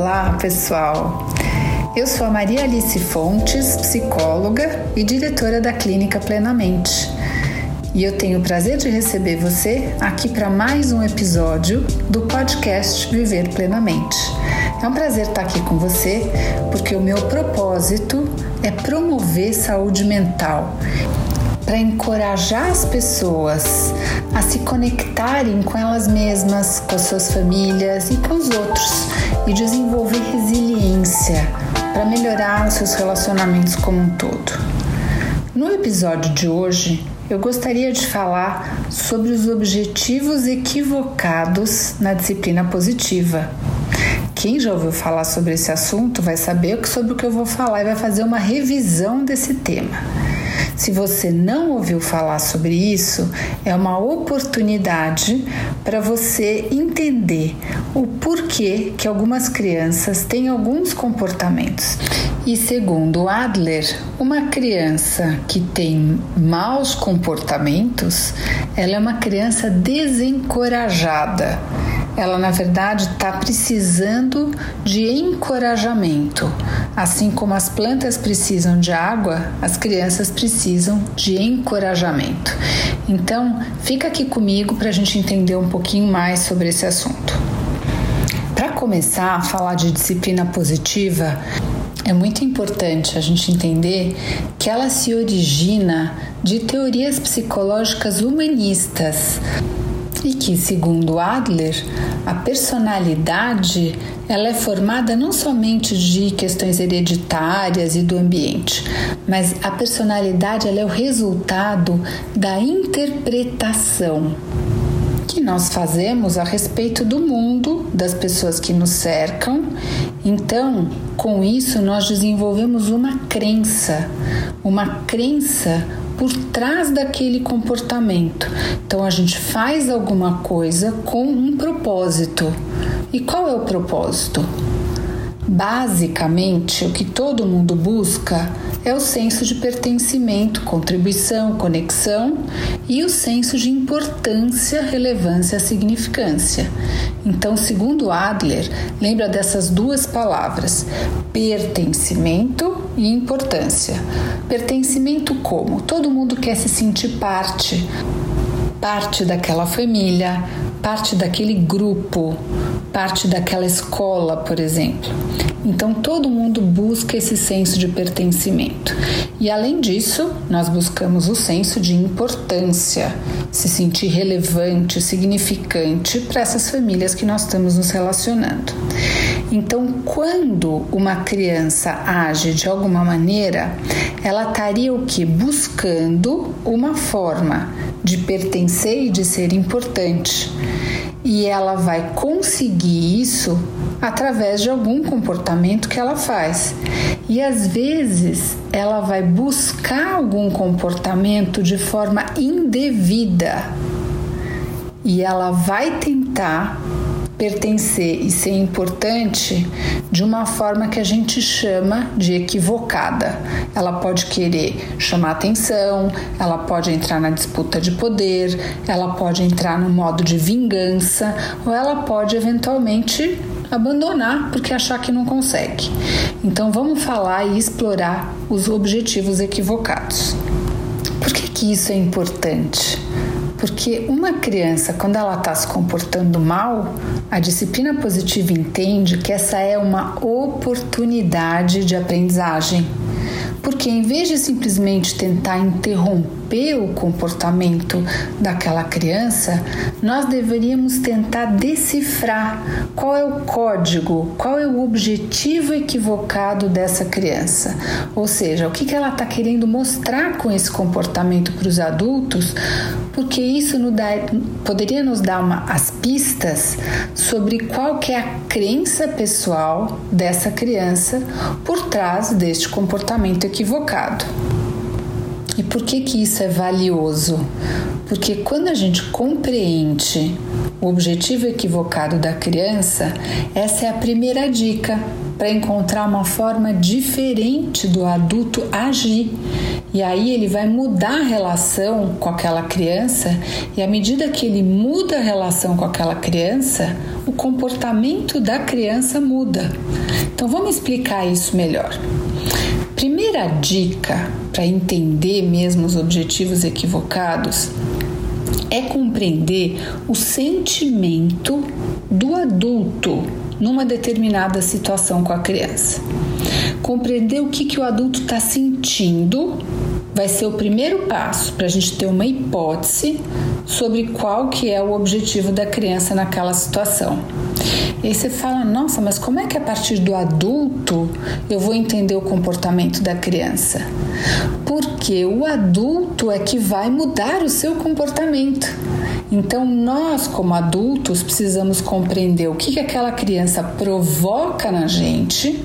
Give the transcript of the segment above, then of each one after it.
Olá, pessoal! Eu sou a Maria Alice Fontes, psicóloga e diretora da Clínica Plenamente. E eu tenho o prazer de receber você aqui para mais um episódio do podcast Viver Plenamente. É um prazer estar aqui com você porque o meu propósito é promover saúde mental para encorajar as pessoas a se conectarem com elas mesmas, com as suas famílias e com os outros e desenvolver resiliência para melhorar os seus relacionamentos como um todo. No episódio de hoje, eu gostaria de falar sobre os objetivos equivocados na disciplina positiva. Quem já ouviu falar sobre esse assunto vai saber sobre o que eu vou falar e vai fazer uma revisão desse tema. Se você não ouviu falar sobre isso, é uma oportunidade para você entender o porquê que algumas crianças têm alguns comportamentos. E segundo Adler, uma criança que tem maus comportamentos, ela é uma criança desencorajada ela na verdade está precisando de encorajamento. Assim como as plantas precisam de água, as crianças precisam de encorajamento. Então, fica aqui comigo para a gente entender um pouquinho mais sobre esse assunto. Para começar a falar de disciplina positiva, é muito importante a gente entender que ela se origina de teorias psicológicas humanistas e que, segundo Adler, a personalidade ela é formada não somente de questões hereditárias e do ambiente, mas a personalidade ela é o resultado da interpretação que nós fazemos a respeito do mundo, das pessoas que nos cercam. Então, com isso, nós desenvolvemos uma crença, uma crença por trás daquele comportamento. Então a gente faz alguma coisa com um propósito. E qual é o propósito? Basicamente, o que todo mundo busca é o senso de pertencimento, contribuição, conexão e o senso de importância, relevância, significância. Então, segundo Adler, lembra dessas duas palavras: pertencimento e importância. Pertencimento como? Todo mundo quer se sentir parte, parte daquela família, parte daquele grupo, parte daquela escola, por exemplo. Então todo mundo busca esse senso de pertencimento. E além disso, nós buscamos o senso de importância, se sentir relevante, significante para essas famílias que nós estamos nos relacionando. Então, quando uma criança age de alguma maneira, ela estaria o que? Buscando uma forma de pertencer e de ser importante. E ela vai conseguir isso através de algum comportamento que ela faz. E às vezes ela vai buscar algum comportamento de forma indevida. E ela vai tentar pertencer e ser importante de uma forma que a gente chama de equivocada. Ela pode querer chamar atenção, ela pode entrar na disputa de poder, ela pode entrar no modo de vingança, ou ela pode eventualmente abandonar porque achar que não consegue. Então vamos falar e explorar os objetivos equivocados. Por que, que isso é importante? Porque uma criança, quando ela está se comportando mal, a disciplina positiva entende que essa é uma oportunidade de aprendizagem. Porque em vez de simplesmente tentar interromper o comportamento daquela criança, nós deveríamos tentar decifrar qual é o código, qual é o objetivo equivocado dessa criança. Ou seja, o que ela está querendo mostrar com esse comportamento para os adultos, porque isso nos dá, poderia nos dar uma, as pistas sobre qual que é a crença pessoal dessa criança por trás deste comportamento equivocado. E por que que isso é valioso? Porque quando a gente compreende o objetivo equivocado da criança, essa é a primeira dica para encontrar uma forma diferente do adulto agir. E aí ele vai mudar a relação com aquela criança, e à medida que ele muda a relação com aquela criança, o comportamento da criança muda. Então vamos explicar isso melhor. Primeira dica para entender mesmo os objetivos equivocados é compreender o sentimento do adulto numa determinada situação com a criança. Compreender o que, que o adulto está sentindo vai ser o primeiro passo para a gente ter uma hipótese sobre qual que é o objetivo da criança naquela situação. E você fala, nossa, mas como é que a partir do adulto eu vou entender o comportamento da criança? Porque o adulto é que vai mudar o seu comportamento. Então, nós, como adultos, precisamos compreender o que, que aquela criança provoca na gente,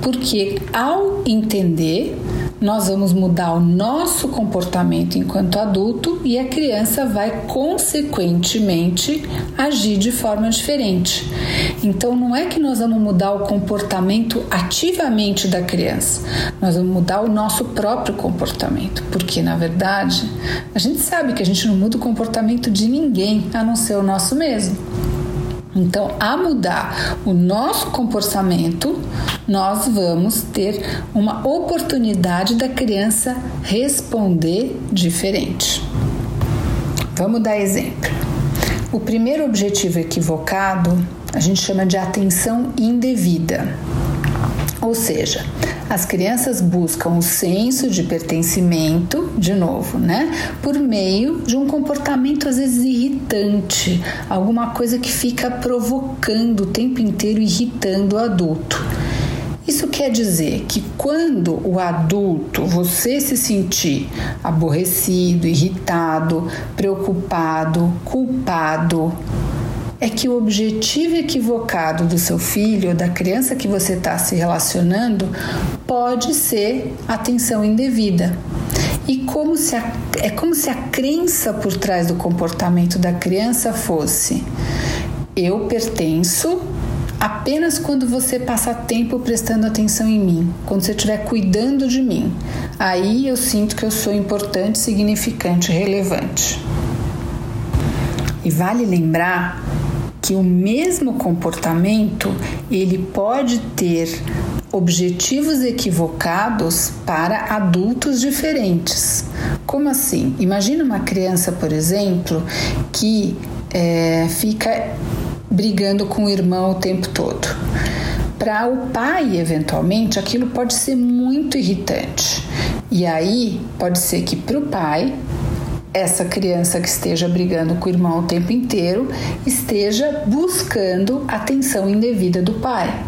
porque ao entender, nós vamos mudar o nosso comportamento enquanto adulto e a criança vai consequentemente agir de forma diferente. Então não é que nós vamos mudar o comportamento ativamente da criança, nós vamos mudar o nosso próprio comportamento, porque na verdade a gente sabe que a gente não muda o comportamento de ninguém a não ser o nosso mesmo. Então, a mudar o nosso comportamento, nós vamos ter uma oportunidade da criança responder diferente. Vamos dar exemplo. O primeiro objetivo equivocado a gente chama de atenção indevida. Ou seja, as crianças buscam o senso de pertencimento, de novo, né? Por meio de um comportamento às vezes irritante, alguma coisa que fica provocando o tempo inteiro, irritando o adulto. Isso quer dizer que quando o adulto você se sentir aborrecido, irritado, preocupado, culpado, é que o objetivo equivocado do seu filho ou da criança que você está se relacionando pode ser atenção indevida. E como se a, é como se a crença por trás do comportamento da criança fosse: eu pertenço apenas quando você passa tempo prestando atenção em mim, quando você estiver cuidando de mim. Aí eu sinto que eu sou importante, significante, relevante. E vale lembrar que o mesmo comportamento ele pode ter objetivos equivocados para adultos diferentes. Como assim? Imagina uma criança, por exemplo, que é, fica brigando com o irmão o tempo todo. Para o pai, eventualmente, aquilo pode ser muito irritante. E aí pode ser que para o pai essa criança que esteja brigando com o irmão o tempo inteiro esteja buscando atenção indevida do pai.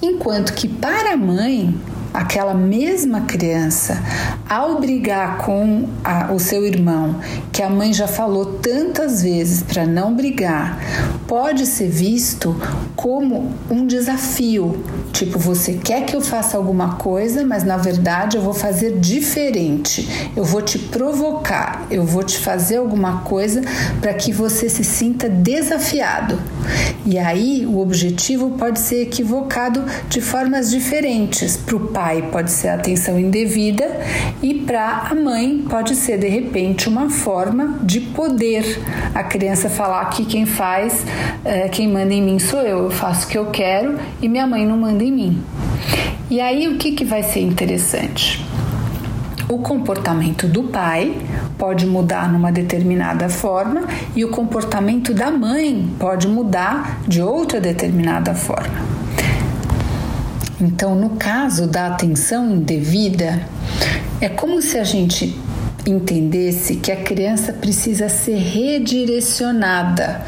Enquanto que para a mãe, aquela mesma criança, ao brigar com a, o seu irmão, que a mãe já falou tantas vezes para não brigar, pode ser visto como um desafio. Tipo, você quer que eu faça alguma coisa, mas na verdade eu vou fazer diferente. Eu vou te provocar, eu vou te fazer alguma coisa para que você se sinta desafiado. E aí o objetivo pode ser equivocado de formas diferentes. Para o pai pode ser atenção indevida e para a mãe pode ser de repente uma forma de poder. A criança falar que quem faz é, quem manda em mim sou eu, eu faço o que eu quero e minha mãe não manda em mim. E aí o que, que vai ser interessante? O comportamento do pai pode mudar numa determinada forma e o comportamento da mãe pode mudar de outra determinada forma. Então, no caso da atenção indevida, é como se a gente entendesse que a criança precisa ser redirecionada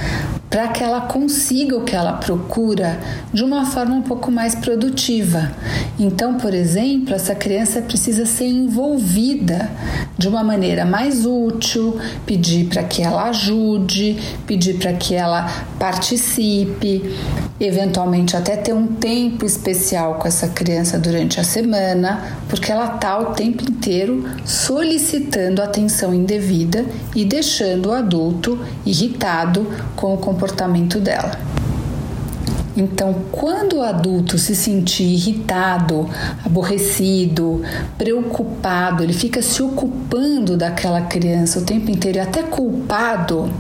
para que ela consiga o que ela procura de uma forma um pouco mais produtiva. Então, por exemplo, essa criança precisa ser envolvida de uma maneira mais útil, pedir para que ela ajude, pedir para que ela participe, eventualmente até ter um tempo especial com essa criança durante a semana, porque ela está o tempo inteiro solicitando atenção indevida e deixando o adulto irritado com o comportamento dela. Então, quando o adulto se sentir irritado, aborrecido, preocupado, ele fica se ocupando daquela criança o tempo inteiro, até culpado,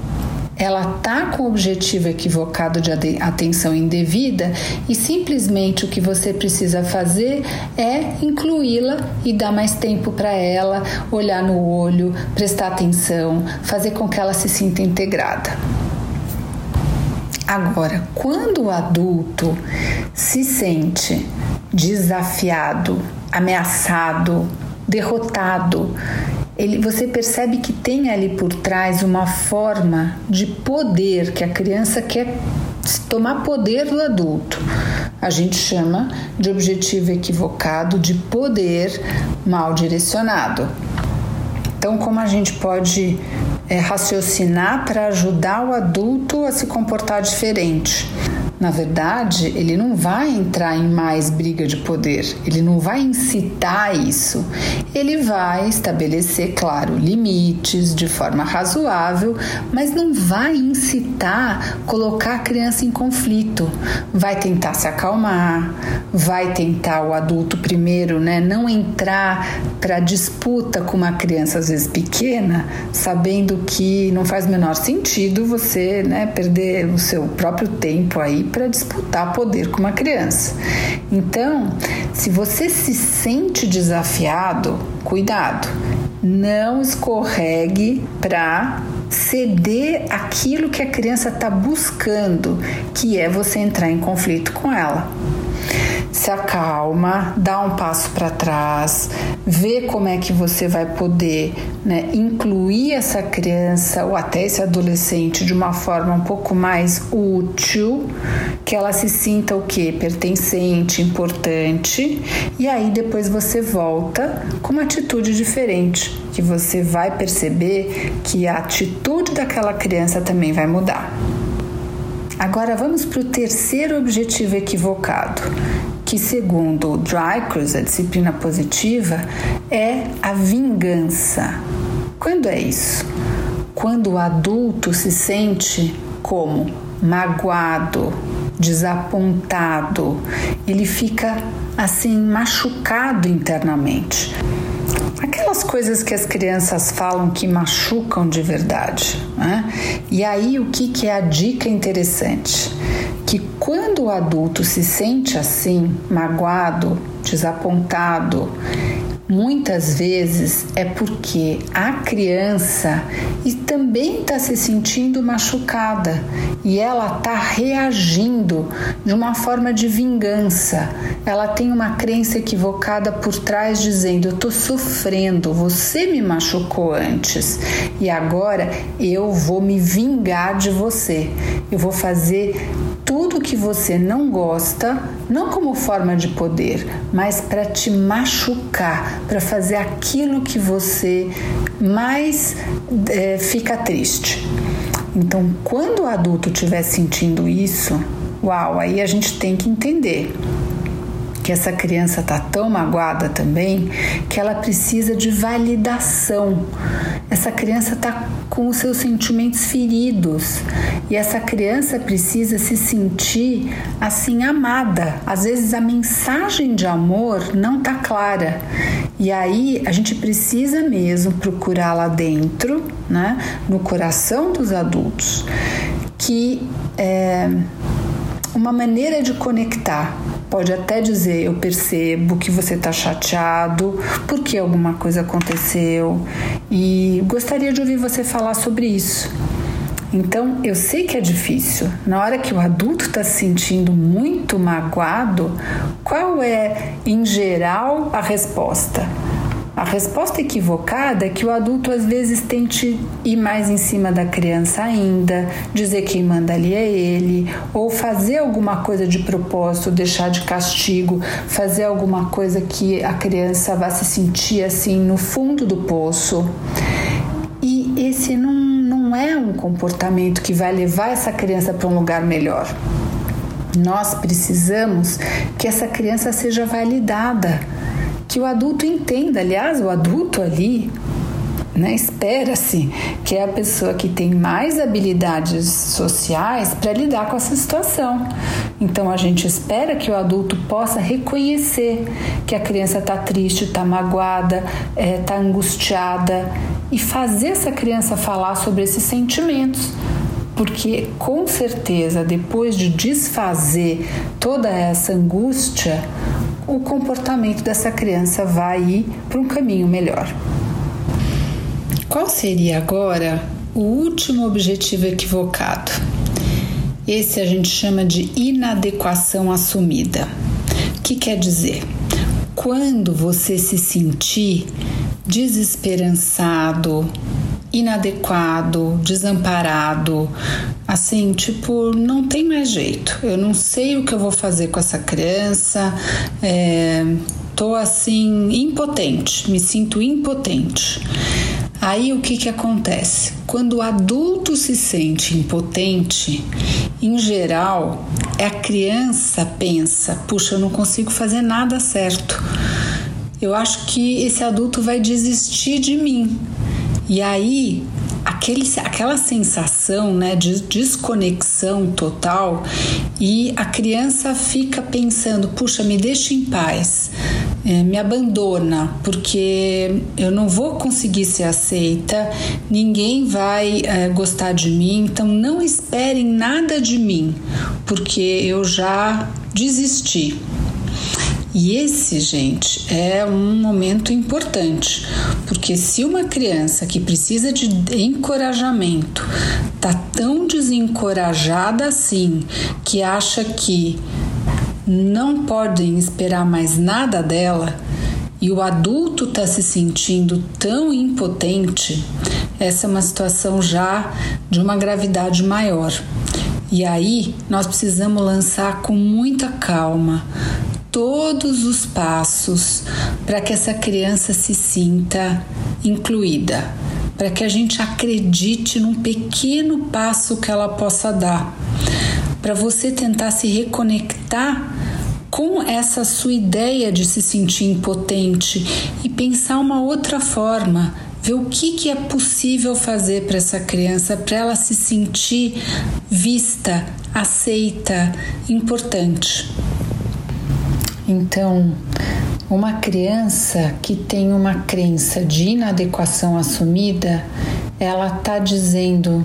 ela tá com o objetivo equivocado de atenção indevida e simplesmente o que você precisa fazer é incluí-la e dar mais tempo para ela, olhar no olho, prestar atenção, fazer com que ela se sinta integrada. Agora, quando o adulto se sente desafiado, ameaçado, derrotado, ele, você percebe que tem ali por trás uma forma de poder que a criança quer tomar poder do adulto. A gente chama de objetivo equivocado de poder mal direcionado. Então, como a gente pode é, raciocinar para ajudar o adulto a se comportar diferente? Na verdade, ele não vai entrar em mais briga de poder, ele não vai incitar isso. Ele vai estabelecer, claro, limites de forma razoável, mas não vai incitar colocar a criança em conflito. Vai tentar se acalmar, vai tentar o adulto primeiro, né, não entrar para disputa com uma criança às vezes pequena, sabendo que não faz o menor sentido você, né, perder o seu próprio tempo aí para disputar poder com uma criança. Então, se você se sente desafiado, cuidado, não escorregue para ceder aquilo que a criança está buscando, que é você entrar em conflito com ela se acalma, dá um passo para trás, vê como é que você vai poder né, incluir essa criança ou até esse adolescente de uma forma um pouco mais útil, que ela se sinta o que? Pertencente, importante, e aí depois você volta com uma atitude diferente, que você vai perceber que a atitude daquela criança também vai mudar. Agora vamos para o terceiro objetivo equivocado, que, segundo Drycruz, a disciplina positiva, é a vingança. Quando é isso? Quando o adulto se sente como magoado, desapontado, ele fica assim machucado internamente. Aquelas coisas que as crianças falam que machucam de verdade. Né? E aí, o que, que é a dica interessante? Que quando o adulto se sente assim, magoado, desapontado, muitas vezes é porque a criança também está se sentindo machucada e ela está reagindo de uma forma de vingança. Ela tem uma crença equivocada por trás dizendo: Eu estou sofrendo, você me machucou antes e agora eu vou me vingar de você. Eu vou fazer tudo que você não gosta, não como forma de poder, mas para te machucar, para fazer aquilo que você mais é, fica triste. Então, quando o adulto estiver sentindo isso, uau, aí a gente tem que entender que essa criança está tão magoada também que ela precisa de validação. Essa criança está com os seus sentimentos feridos e essa criança precisa se sentir assim amada. Às vezes a mensagem de amor não está clara e aí a gente precisa mesmo procurar lá dentro, né, no coração dos adultos, que é uma maneira de conectar Pode até dizer: Eu percebo que você está chateado porque alguma coisa aconteceu e gostaria de ouvir você falar sobre isso. Então, eu sei que é difícil. Na hora que o adulto está se sentindo muito magoado, qual é, em geral, a resposta? A resposta equivocada é que o adulto às vezes tente ir mais em cima da criança ainda, dizer quem manda ali é ele, ou fazer alguma coisa de propósito, deixar de castigo, fazer alguma coisa que a criança vá se sentir assim no fundo do poço. E esse não, não é um comportamento que vai levar essa criança para um lugar melhor. Nós precisamos que essa criança seja validada que o adulto entenda. Aliás, o adulto ali né? Espera-se que é a pessoa que tem mais habilidades sociais para lidar com essa situação. Então a gente espera que o adulto possa reconhecer que a criança está triste, está magoada, está é, tá angustiada e fazer essa criança falar sobre esses sentimentos porque com certeza depois de desfazer toda essa angústia, o comportamento dessa criança vai ir para um caminho melhor. Qual seria agora o último objetivo equivocado? Esse a gente chama de inadequação assumida. O que quer dizer? Quando você se sentir desesperançado, inadequado, desamparado, assim, tipo, não tem mais jeito. Eu não sei o que eu vou fazer com essa criança. É, tô assim impotente, me sinto impotente. Aí o que, que acontece? Quando o adulto se sente impotente, em geral, a criança pensa: puxa, eu não consigo fazer nada certo. Eu acho que esse adulto vai desistir de mim. E aí, aquele, aquela sensação né, de desconexão total e a criança fica pensando: puxa, me deixa em paz é, me abandona, porque eu não vou conseguir ser aceita, ninguém vai é, gostar de mim, então não esperem nada de mim, porque eu já desisti. E esse, gente, é um momento importante, porque se uma criança que precisa de encorajamento tá tão desencorajada assim, que acha que não podem esperar mais nada dela e o adulto está se sentindo tão impotente, essa é uma situação já de uma gravidade maior. E aí nós precisamos lançar com muita calma todos os passos para que essa criança se sinta incluída, para que a gente acredite num pequeno passo que ela possa dar, para você tentar se reconectar com essa sua ideia de se sentir impotente e pensar uma outra forma, ver o que, que é possível fazer para essa criança, para ela se sentir vista, aceita, importante. Então, uma criança que tem uma crença de inadequação assumida, ela está dizendo: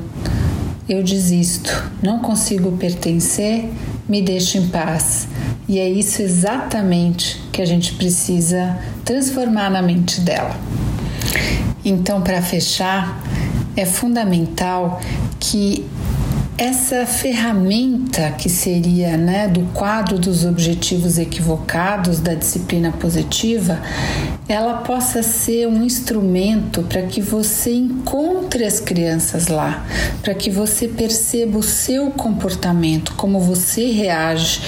eu desisto, não consigo pertencer, me deixe em paz. E é isso exatamente que a gente precisa transformar na mente dela. Então, para fechar, é fundamental que essa ferramenta que seria né, do quadro dos objetivos equivocados da disciplina positiva, ela possa ser um instrumento para que você encontre as crianças lá, para que você perceba o seu comportamento, como você reage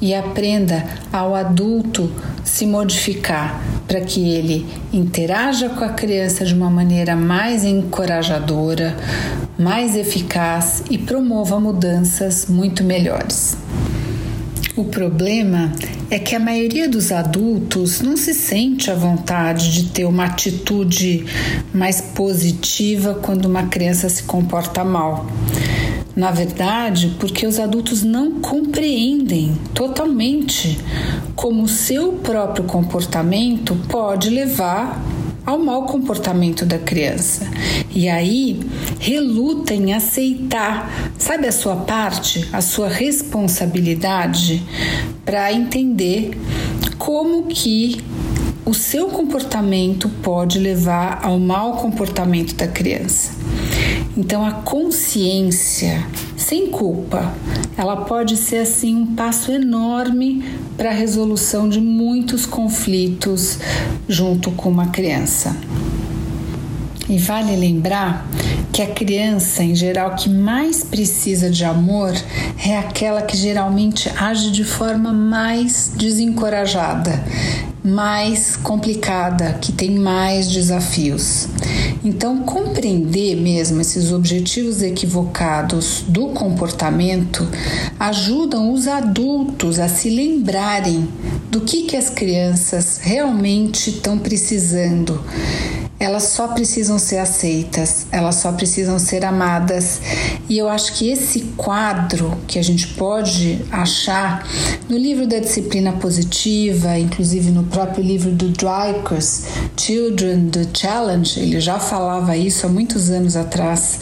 e aprenda ao adulto se modificar para que ele interaja com a criança de uma maneira mais encorajadora, mais eficaz e promova mudanças muito melhores. O problema é que a maioria dos adultos não se sente à vontade de ter uma atitude mais positiva quando uma criança se comporta mal. Na verdade, porque os adultos não compreendem totalmente como o seu próprio comportamento pode levar ao mau comportamento da criança. E aí reluta em aceitar, sabe, a sua parte, a sua responsabilidade para entender como que o seu comportamento pode levar ao mau comportamento da criança. Então a consciência sem culpa, ela pode ser assim um passo enorme para a resolução de muitos conflitos junto com uma criança. E vale lembrar que a criança, em geral, que mais precisa de amor é aquela que geralmente age de forma mais desencorajada, mais complicada, que tem mais desafios. Então, compreender mesmo esses objetivos equivocados do comportamento ajudam os adultos a se lembrarem do que, que as crianças realmente estão precisando. Elas só precisam ser aceitas, elas só precisam ser amadas. E eu acho que esse quadro que a gente pode achar no livro da disciplina positiva, inclusive no próprio livro do Dreykus, Children the Challenge, ele já falava isso há muitos anos atrás.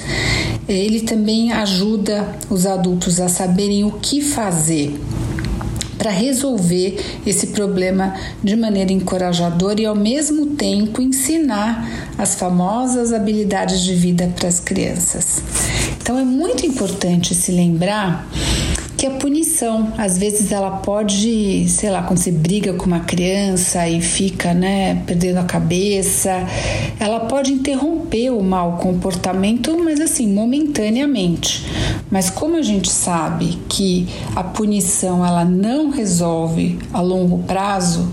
Ele também ajuda os adultos a saberem o que fazer para resolver esse problema de maneira encorajadora e ao mesmo tempo ensinar as famosas habilidades de vida para as crianças. Então é muito importante se lembrar que a punição, às vezes ela pode, sei lá, quando você briga com uma criança e fica, né, perdendo a cabeça, ela pode interromper o mau comportamento, mas assim, momentaneamente. Mas como a gente sabe que a punição ela não resolve a longo prazo,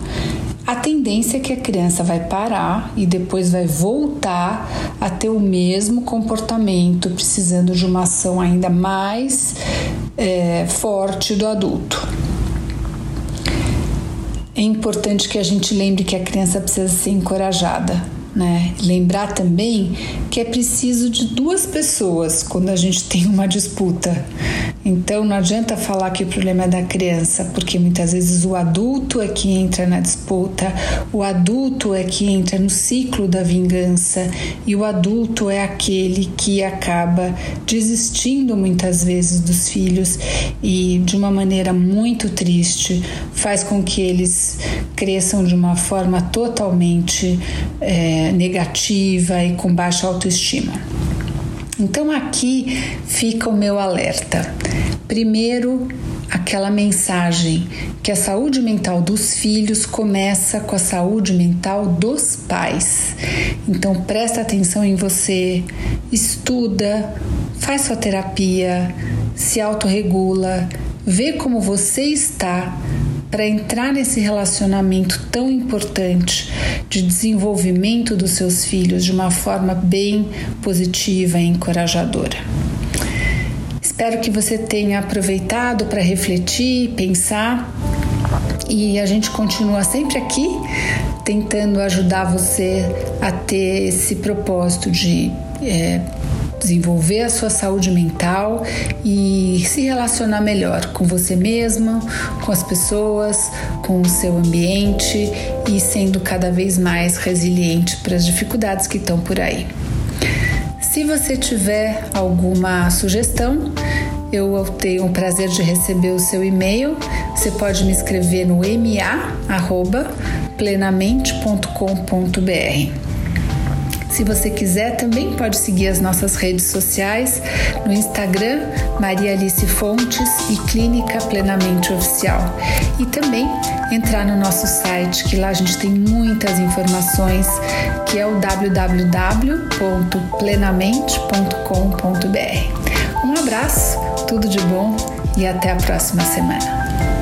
a tendência é que a criança vai parar e depois vai voltar a ter o mesmo comportamento, precisando de uma ação ainda mais é, forte do adulto. É importante que a gente lembre que a criança precisa ser encorajada, né? Lembrar também que é preciso de duas pessoas quando a gente tem uma disputa. Então não adianta falar que o problema é da criança, porque muitas vezes o adulto é que entra na disputa, o adulto é que entra no ciclo da vingança e o adulto é aquele que acaba desistindo muitas vezes dos filhos e de uma maneira muito triste faz com que eles cresçam de uma forma totalmente é, negativa e com baixa autoestima. Então aqui fica o meu alerta. Primeiro, aquela mensagem que a saúde mental dos filhos começa com a saúde mental dos pais. Então presta atenção em você, estuda, faz sua terapia, se autorregula, vê como você está para entrar nesse relacionamento tão importante de desenvolvimento dos seus filhos de uma forma bem positiva e encorajadora. Espero que você tenha aproveitado para refletir, pensar e a gente continua sempre aqui tentando ajudar você a ter esse propósito de é, desenvolver a sua saúde mental e se relacionar melhor com você mesma, com as pessoas, com o seu ambiente e sendo cada vez mais resiliente para as dificuldades que estão por aí. Se você tiver alguma sugestão, eu tenho o prazer de receber o seu e-mail. Você pode me escrever no ma@plenamente.com.br. Se você quiser, também pode seguir as nossas redes sociais no Instagram Maria Alice Fontes e Clínica Plenamente Oficial. E também entrar no nosso site, que lá a gente tem muitas informações, que é o www.plenamente.com.br. Um abraço, tudo de bom e até a próxima semana.